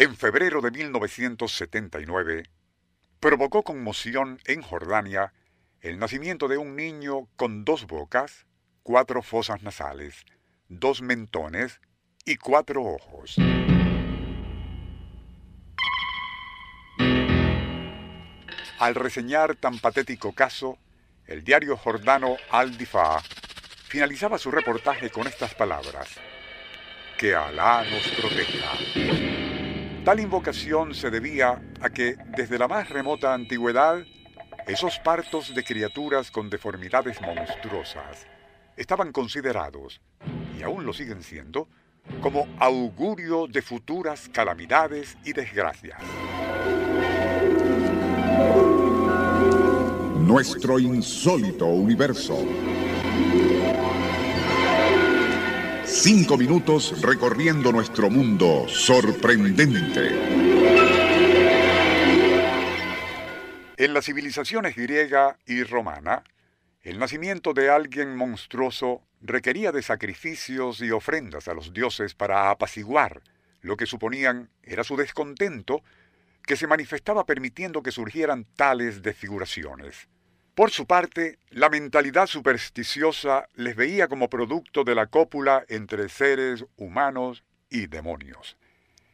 en febrero de 1979, provocó conmoción en Jordania el nacimiento de un niño con dos bocas, cuatro fosas nasales, dos mentones y cuatro ojos. Al reseñar tan patético caso, el diario jordano Al-Difa finalizaba su reportaje con estas palabras. Que Alá nos proteja. Tal invocación se debía a que, desde la más remota antigüedad, esos partos de criaturas con deformidades monstruosas estaban considerados, y aún lo siguen siendo, como augurio de futuras calamidades y desgracias. Nuestro insólito universo. Cinco minutos recorriendo nuestro mundo sorprendente. En las civilizaciones griega y romana, el nacimiento de alguien monstruoso requería de sacrificios y ofrendas a los dioses para apaciguar lo que suponían era su descontento que se manifestaba permitiendo que surgieran tales desfiguraciones. Por su parte, la mentalidad supersticiosa les veía como producto de la cópula entre seres humanos y demonios.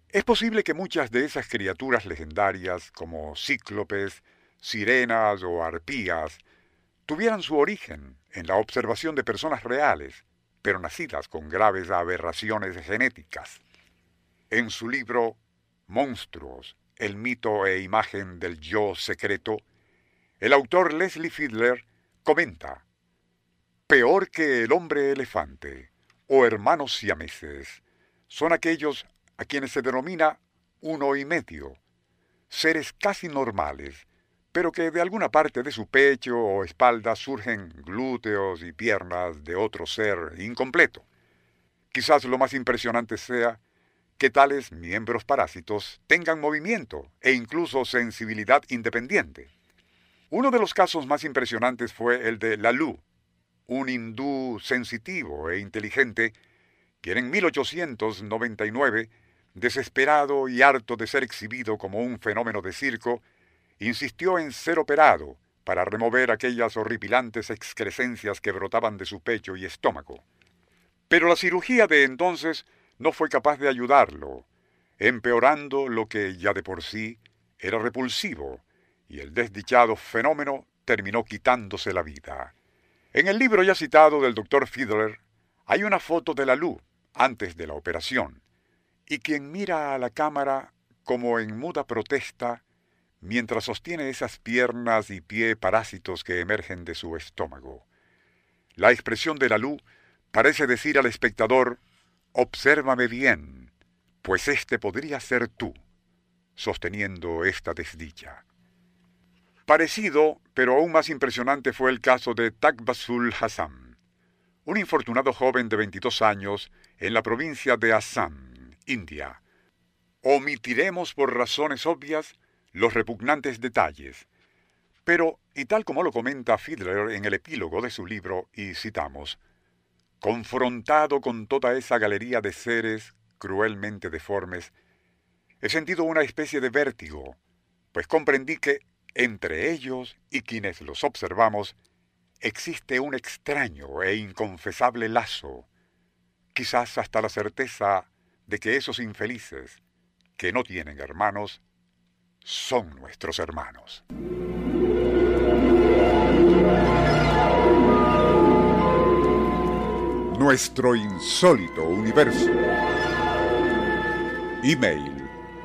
Es posible que muchas de esas criaturas legendarias, como cíclopes, sirenas o arpías, tuvieran su origen en la observación de personas reales, pero nacidas con graves aberraciones genéticas. En su libro Monstruos, el mito e imagen del yo secreto, el autor Leslie Fiedler comenta, peor que el hombre elefante o hermanos siameses son aquellos a quienes se denomina uno y medio, seres casi normales, pero que de alguna parte de su pecho o espalda surgen glúteos y piernas de otro ser incompleto. Quizás lo más impresionante sea que tales miembros parásitos tengan movimiento e incluso sensibilidad independiente. Uno de los casos más impresionantes fue el de Lalu, un hindú sensitivo e inteligente, quien en 1899, desesperado y harto de ser exhibido como un fenómeno de circo, insistió en ser operado para remover aquellas horripilantes excrescencias que brotaban de su pecho y estómago. Pero la cirugía de entonces no fue capaz de ayudarlo, empeorando lo que ya de por sí era repulsivo, y el desdichado fenómeno terminó quitándose la vida. En el libro ya citado del doctor Fiedler hay una foto de la luz antes de la operación, y quien mira a la cámara como en muda protesta mientras sostiene esas piernas y pie parásitos que emergen de su estómago. La expresión de la luz parece decir al espectador Obsérvame bien, pues este podría ser tú, sosteniendo esta desdicha. Parecido, pero aún más impresionante fue el caso de Takbasul Hassan, un infortunado joven de 22 años en la provincia de Assam, India. Omitiremos por razones obvias los repugnantes detalles, pero, y tal como lo comenta Fiedler en el epílogo de su libro, y citamos, Confrontado con toda esa galería de seres cruelmente deformes, he sentido una especie de vértigo, pues comprendí que entre ellos y quienes los observamos existe un extraño e inconfesable lazo, quizás hasta la certeza de que esos infelices, que no tienen hermanos, son nuestros hermanos. Nuestro insólito universo. Email